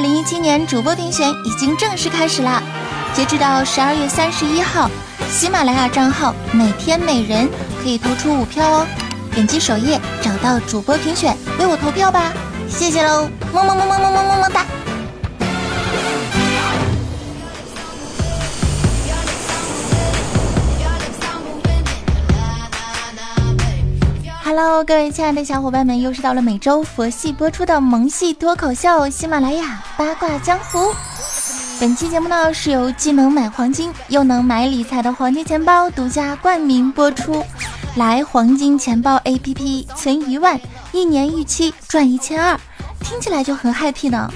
二零一七年主播评选已经正式开始啦！截止到十二月三十一号，喜马拉雅账号每天每人可以投出五票哦。点击首页找到主播评选，为我投票吧！谢谢喽，么么么么么么么么哒！Hello，各位亲爱的小伙伴们，又是到了每周佛系播出的萌系脱口秀喜马拉雅八卦江湖。本期节目呢是由既能买黄金又能买理财的黄金钱包独家冠名播出。来黄金钱包 APP 存一万，一年预期赚一千二，听起来就很 happy 呢。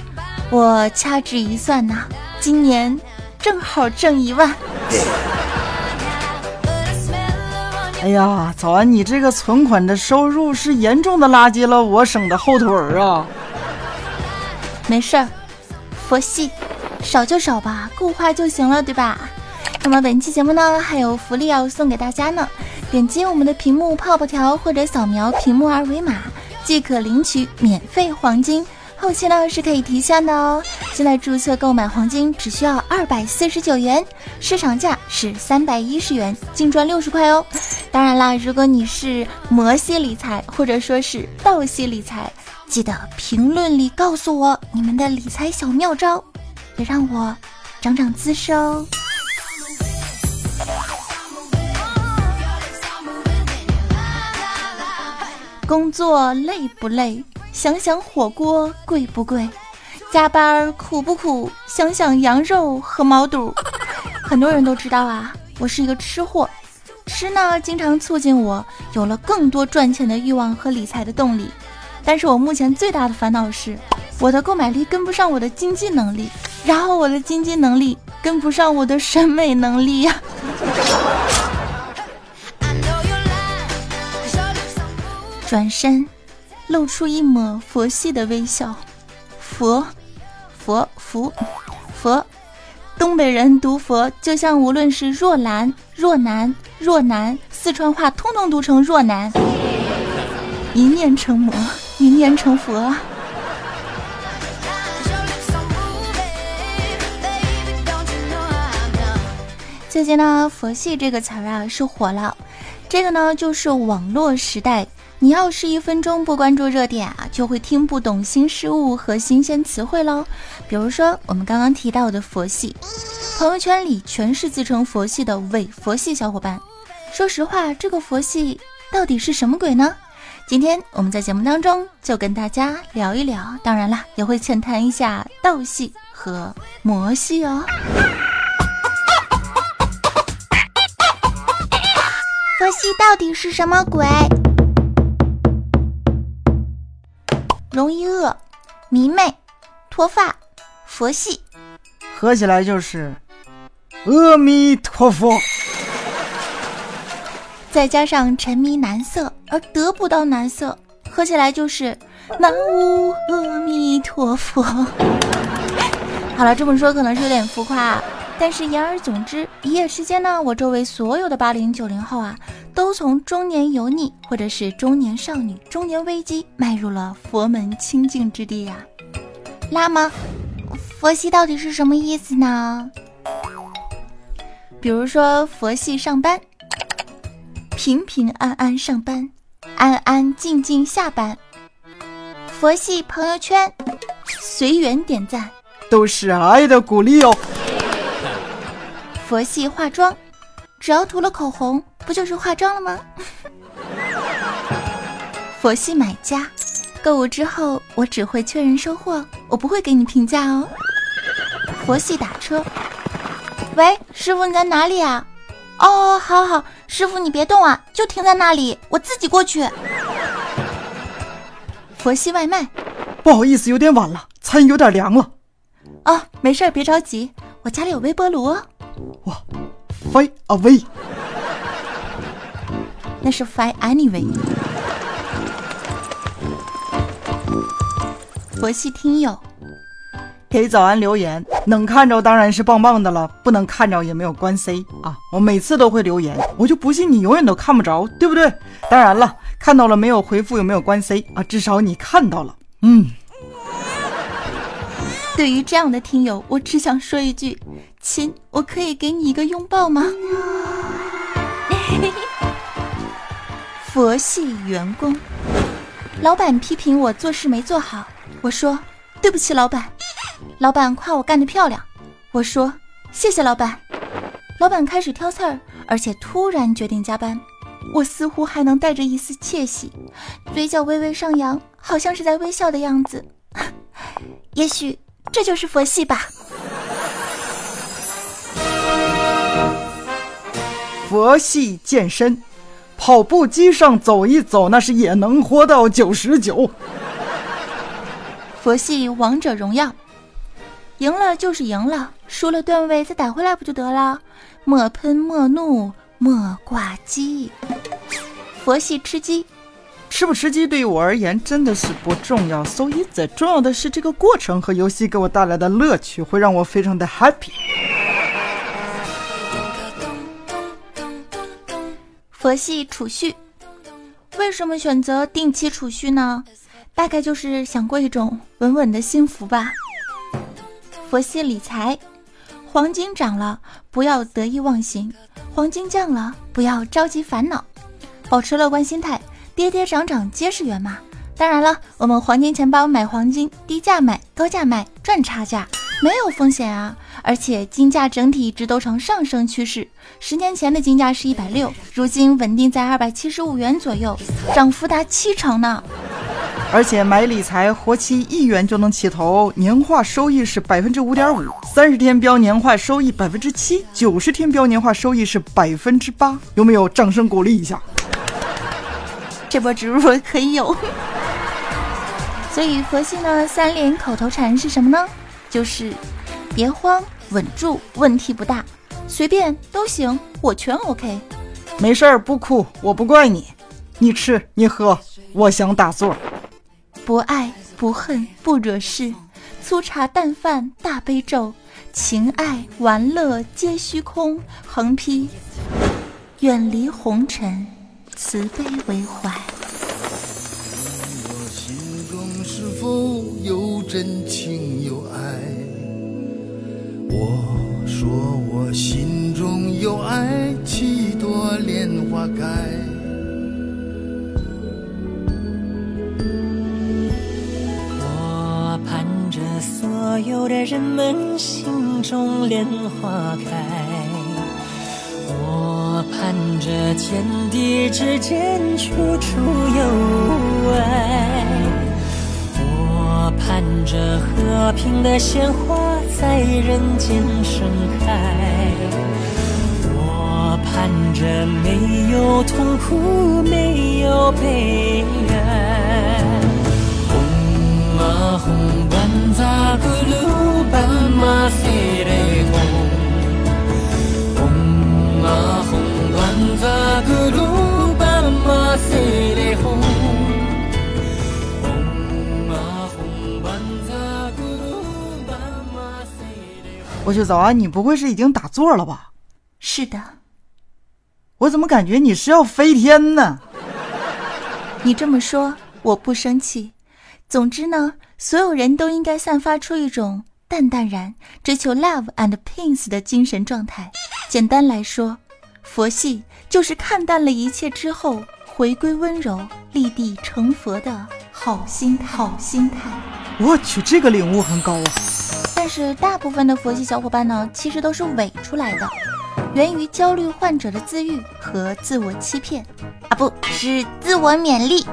我掐指一算呐，今年正好挣一万。哎呀，早安！你这个存款的收入是严重的拉低了我省的后腿儿啊。没事儿，佛系，少就少吧，够花就行了，对吧？那么本期节目呢，还有福利要送给大家呢。点击我们的屏幕泡泡条，或者扫描屏幕二维码，即可领取免费黄金。后期呢是可以提现的哦。现在注册购买黄金只需要二百四十九元，市场价是三百一十元，净赚六十块哦。当然啦，如果你是魔系理财或者说是道系理财，记得评论里告诉我你们的理财小妙招，也让我长长姿势哦。工作累不累？想想火锅贵不贵？加班苦不苦？想想羊肉和毛肚。很多人都知道啊，我是一个吃货，吃呢经常促进我有了更多赚钱的欲望和理财的动力。但是我目前最大的烦恼是，我的购买力跟不上我的经济能力，然后我的经济能力跟不上我的审美能力呀。转身，露出一抹佛系的微笑。佛，佛，佛，佛。东北人读佛，就像无论是若兰、若男、若男，四川话通通读成若男。一念成魔，一念成佛。最近呢，佛系这个词儿啊是火了。这个呢，就是网络时代。你要是一分钟不关注热点啊，就会听不懂新事物和新鲜词汇喽。比如说我们刚刚提到的佛系，朋友圈里全是自称佛系的伪佛系小伙伴。说实话，这个佛系到底是什么鬼呢？今天我们在节目当中就跟大家聊一聊，当然了，也会浅谈一下道系和魔系哦。佛系到底是什么鬼？容易饿，迷妹，脱发，佛系，合起来就是阿弥陀佛。再加上沉迷男色而得不到男色，合起来就是南无阿弥陀佛。好了，这么说可能是有点浮夸。啊但是言而总之，一夜之间呢，我周围所有的八零九零后啊，都从中年油腻或者是中年少女、中年危机，迈入了佛门清净之地呀。那么，佛系到底是什么意思呢？比如说，佛系上班，平平安安上班，安安静静下班；佛系朋友圈，随缘点赞，都是爱的鼓励哦。佛系化妆，只要涂了口红，不就是化妆了吗？佛系买家，购物之后我只会确认收货，我不会给你评价哦。佛系打车，喂，师傅你在哪里啊？哦，好好，师傅你别动啊，就停在那里，我自己过去。佛系外卖，不好意思，有点晚了，餐有点凉了。哦，没事，别着急，我家里有微波炉哦。哇，Fine away，那是 Fine anyway。佛系听友给早安留言，能看着当然是棒棒的了，不能看着也没有关 C 啊。我每次都会留言，我就不信你永远都看不着，对不对？当然了，看到了没有回复有没有关 C 啊？至少你看到了，嗯。对于这样的听友，我只想说一句：亲，我可以给你一个拥抱吗？佛系员工，老板批评我做事没做好，我说对不起老板。老板夸我干得漂亮，我说谢谢老板。老板开始挑刺儿，而且突然决定加班，我似乎还能带着一丝窃喜，嘴角微微上扬，好像是在微笑的样子。也许。这就是佛系吧。佛系健身，跑步机上走一走，那是也能活到九十九。佛系王者荣耀，赢了就是赢了，输了段位再打回来不就得了？莫喷莫怒莫挂机。佛系吃鸡。吃不吃鸡对于我而言真的是不重要，so easy。重要的是这个过程和游戏给我带来的乐趣，会让我非常的 happy。佛系储蓄，为什么选择定期储蓄呢？大概就是想过一种稳稳的幸福吧。佛系理财，黄金涨了不要得意忘形，黄金降了不要着急烦恼，保持乐观心态。跌跌涨涨皆是缘嘛。当然了，我们黄金钱包买黄金，低价买，高价卖，赚差价，没有风险啊！而且金价整体一直都呈上升趋势。十年前的金价是一百六，如今稳定在二百七十五元左右，涨幅达七成呢。而且买理财活期一元就能起投，年化收益是百分之五点五，三十天标年化收益百分之七，九十天标年化收益是百分之八，有没有？掌声鼓励一下。这波植入可以有，所以佛系呢三连口头禅是什么呢？就是别慌，稳住，问题不大，随便都行，我全 OK。没事儿，不哭，我不怪你，你吃你喝，我想打坐。不爱不恨不惹事，粗茶淡饭大悲咒，情爱玩乐皆虚空。横批：远离红尘。慈悲为怀。我心中是否有真情？我说我心中有爱，几朵莲花开。我盼着所有的人们心中莲花开。我盼着天地之间处处有爱，盼着和平的鲜花在人间盛开，我盼着没有痛苦，没有悲哀。红啊红，万扎古鲁班马飞雷红，红啊红。我去早安，你不会是已经打坐了吧？是的。我怎么感觉你是要飞天呢？你这么说，我不生气。总之呢，所有人都应该散发出一种淡淡然、追求 love and peace 的精神状态。简单来说。佛系就是看淡了一切之后，回归温柔、立地成佛的好心好心态。我去，这个领悟很高啊！但是大部分的佛系小伙伴呢，其实都是伪出来的，源于焦虑患者的自愈和自我欺骗啊，不是自我勉励。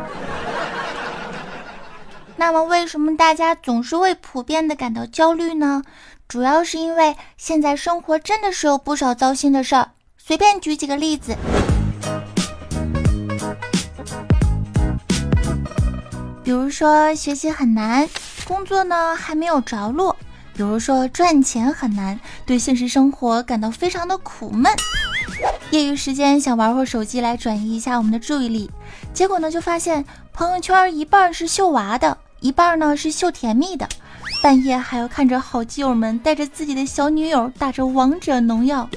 那么，为什么大家总是会普遍的感到焦虑呢？主要是因为现在生活真的是有不少糟心的事儿。随便举几个例子，比如说学习很难，工作呢还没有着落；比如说赚钱很难，对现实生活感到非常的苦闷。业余时间想玩会手机来转移一下我们的注意力，结果呢就发现朋友圈一半是秀娃的，一半呢是秀甜蜜的。半夜还要看着好基友们带着自己的小女友打着王者农药，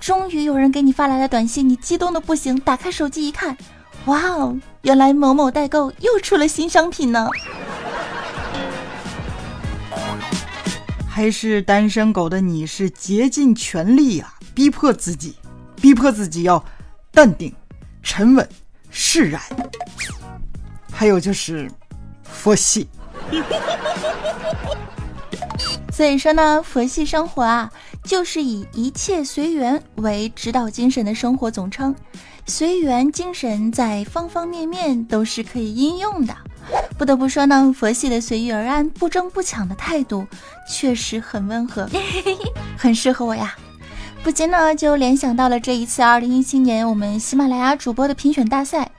终于有人给你发来了短信，你激动的不行，打开手机一看，哇哦，原来某某代购又出了新商品呢。还是单身狗的你是竭尽全力呀，逼迫自己，逼迫自己要淡定、沉稳、释然。还有就是佛系。所以说呢，佛系生活啊，就是以一切随缘为指导精神的生活总称。随缘精神在方方面面都是可以应用的。不得不说呢，佛系的随遇而安、不争不抢的态度确实很温和，很适合我呀。不禁呢就联想到了这一次二零一七年我们喜马拉雅主播的评选大赛。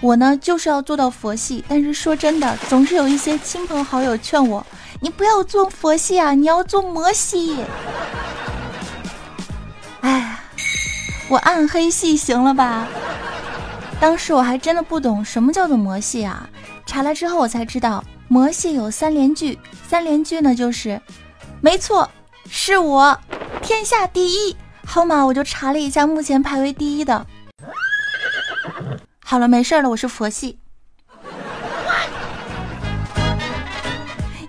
我呢就是要做到佛系，但是说真的，总是有一些亲朋好友劝我，你不要做佛系啊，你要做魔系。哎，我暗黑系行了吧？当时我还真的不懂什么叫做魔系啊，查了之后我才知道，魔系有三连句，三连句呢就是，没错，是我，天下第一。好嘛，我就查了一下，目前排位第一的。好了，没事了，我是佛系。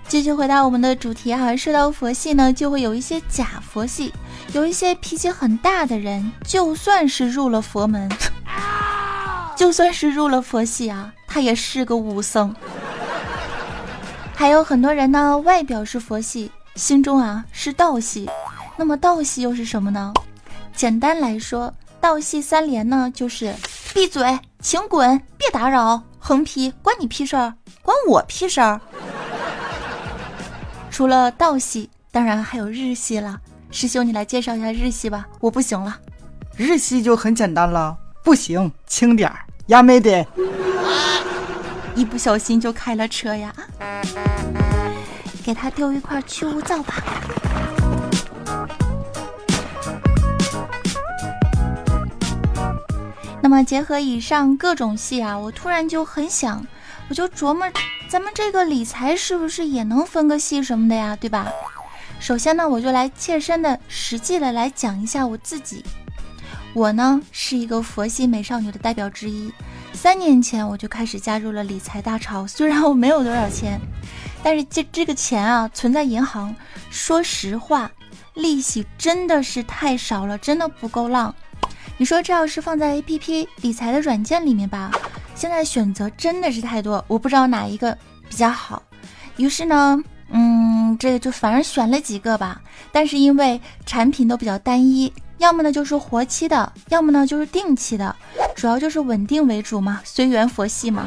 继续回答我们的主题啊，说到佛系呢，就会有一些假佛系，有一些脾气很大的人，就算是入了佛门，就算是入了佛系啊，他也是个武僧。还有很多人呢，外表是佛系，心中啊是道系。那么道系又是什么呢？简单来说，道系三连呢，就是闭嘴。请滚！别打扰！横批：关你屁事儿，关我屁事儿。除了道系，当然还有日系了。师兄，你来介绍一下日系吧，我不行了。日系就很简单了，不行，轻点儿，亚美得。一不小心就开了车呀！给他丢一块去污皂吧。那么结合以上各种戏啊，我突然就很想，我就琢磨，咱们这个理财是不是也能分个戏什么的呀，对吧？首先呢，我就来切身的、实际的来讲一下我自己。我呢是一个佛系美少女的代表之一，三年前我就开始加入了理财大潮。虽然我没有多少钱，但是这这个钱啊存在银行，说实话，利息真的是太少了，真的不够浪。你说这要是放在 A P P 理财的软件里面吧，现在选择真的是太多，我不知道哪一个比较好。于是呢，这个就反而选了几个吧。但是因为产品都比较单一，要么呢就是活期的，要么呢就是定期的，主要就是稳定为主嘛，随缘佛系嘛。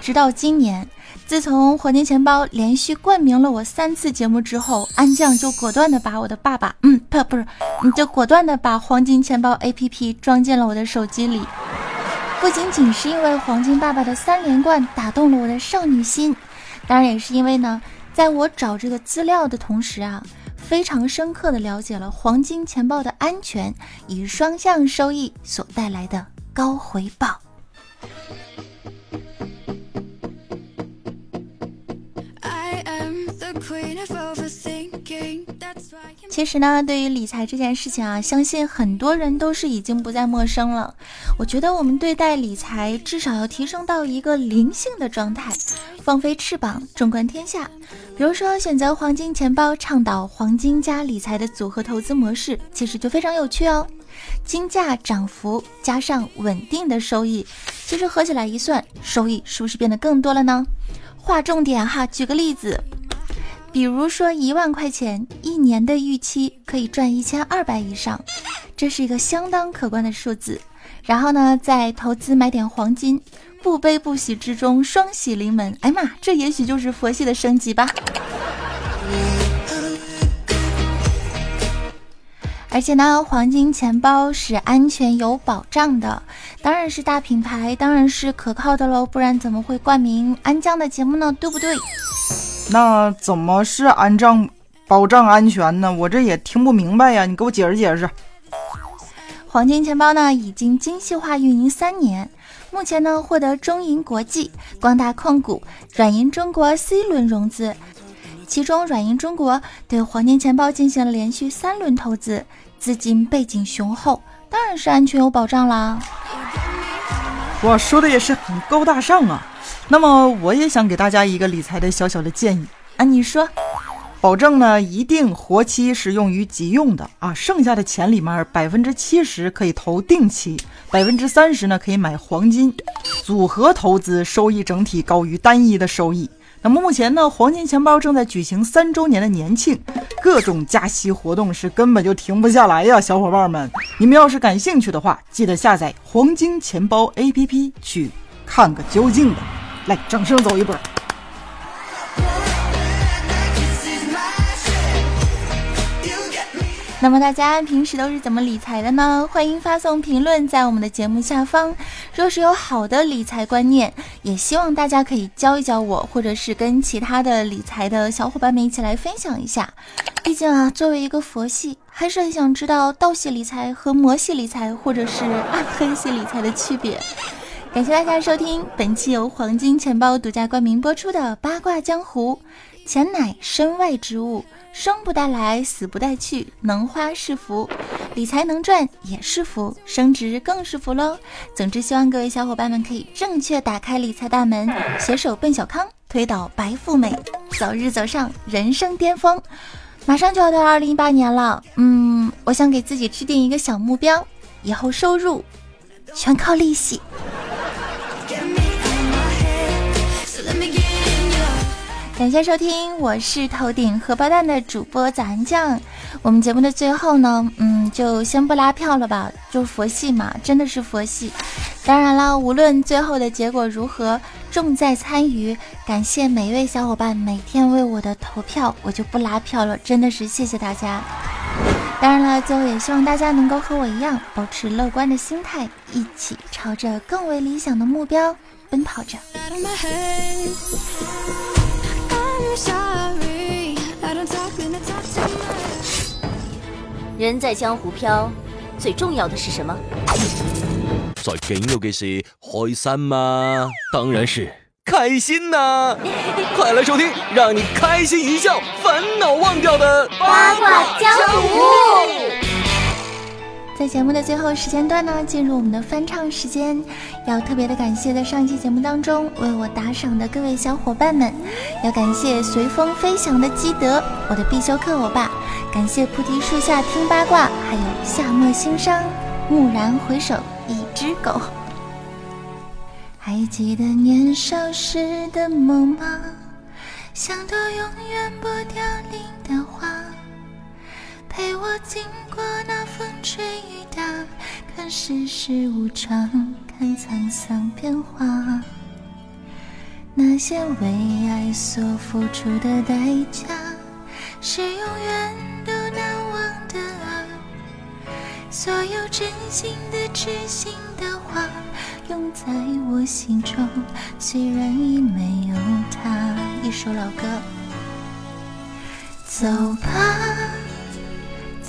直到今年。自从黄金钱包连续冠名了我三次节目之后，安酱就果断的把我的爸爸，嗯，不，不是，你就果断的把黄金钱包 APP 装进了我的手机里。不仅仅是因为黄金爸爸的三连冠打动了我的少女心，当然也是因为呢，在我找这个资料的同时啊，非常深刻的了解了黄金钱包的安全以双向收益所带来的高回报。其实呢，对于理财这件事情啊，相信很多人都是已经不再陌生了。我觉得我们对待理财，至少要提升到一个灵性的状态，放飞翅膀，纵观天下。比如说，选择黄金钱包，倡导黄金加理财的组合投资模式，其实就非常有趣哦。金价涨幅加上稳定的收益，其实合起来一算，收益是不是变得更多了呢？划重点哈，举个例子。比如说一万块钱一年的预期可以赚一千二百以上，这是一个相当可观的数字。然后呢，再投资买点黄金，不悲不喜之中双喜临门。哎妈，这也许就是佛系的升级吧。而且呢，黄金钱包是安全有保障的，当然是大品牌，当然是可靠的喽，不然怎么会冠名安江的节目呢？对不对？那怎么是安障保障安全呢？我这也听不明白呀，你给我解释解释。黄金钱包呢，已经精细化运营三年，目前呢获得中银国际、光大控股、软银中国 C 轮融资，其中软银中国对黄金钱包进行了连续三轮投资，资金背景雄厚，当然是安全有保障啦。哇，说的也是很高大上啊。那么我也想给大家一个理财的小小的建议啊，你说，保证呢一定活期是用于急用的啊，剩下的钱里面百分之七十可以投定期，百分之三十呢可以买黄金，组合投资收益整体高于单一的收益。那么目前呢，黄金钱包正在举行三周年的年庆，各种加息活动是根本就停不下来呀，小伙伴们，你们要是感兴趣的话，记得下载黄金钱包 APP 去看个究竟吧。来，掌声走一波。那么大家平时都是怎么理财的呢？欢迎发送评论在我们的节目下方。若是有好的理财观念，也希望大家可以教一教我，或者是跟其他的理财的小伙伴们一起来分享一下。毕竟啊，作为一个佛系，还是很想知道道系理财和魔系理财，或者是暗黑系理财的区别。感谢大家收听本期由黄金钱包独家冠名播出的《八卦江湖》。钱乃身外之物。生不带来，死不带去，能花是福，理财能赚也是福，升值更是福喽。总之，希望各位小伙伴们可以正确打开理财大门，携手奔小康，推倒白富美，早日走上人生巅峰。马上就要到二零一八年了，嗯，我想给自己制定一个小目标，以后收入全靠利息。感谢收听，我是头顶荷包蛋的主播早安酱。我们节目的最后呢，嗯，就先不拉票了吧，就佛系嘛，真的是佛系。当然了，无论最后的结果如何，重在参与。感谢每一位小伙伴每天为我的投票，我就不拉票了，真的是谢谢大家。当然了，最后也希望大家能够和我一样，保持乐观的心态，一起朝着更为理想的目标奔跑着。人在江湖飘，最重要的是什么？最重要的事，开心吗？当然是开心呐！快来收听，让你开心一笑，烦恼忘掉的八卦江湖。在节目的最后时间段呢，进入我们的翻唱时间，要特别的感谢在上期节目当中为我打赏的各位小伙伴们，要感谢随风飞翔的基德，我的必修课欧巴，感谢菩提树下听八卦，还有夏末心伤，蓦然回首，一只狗。还记得年少时的梦吗？像朵永远不凋零的花。陪我经过那风吹雨打，看世事无常，看沧桑变化。那些为爱所付出的代价，是永远都难忘的啊！所有真心的、痴心的话，永在我心中，虽然已没有他。一首老歌，走吧。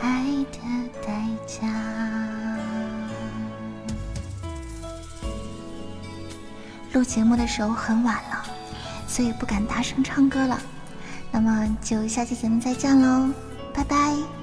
爱的代价。录节目的时候很晚了，所以不敢大声唱歌了。那么就下期节目再见喽，拜拜。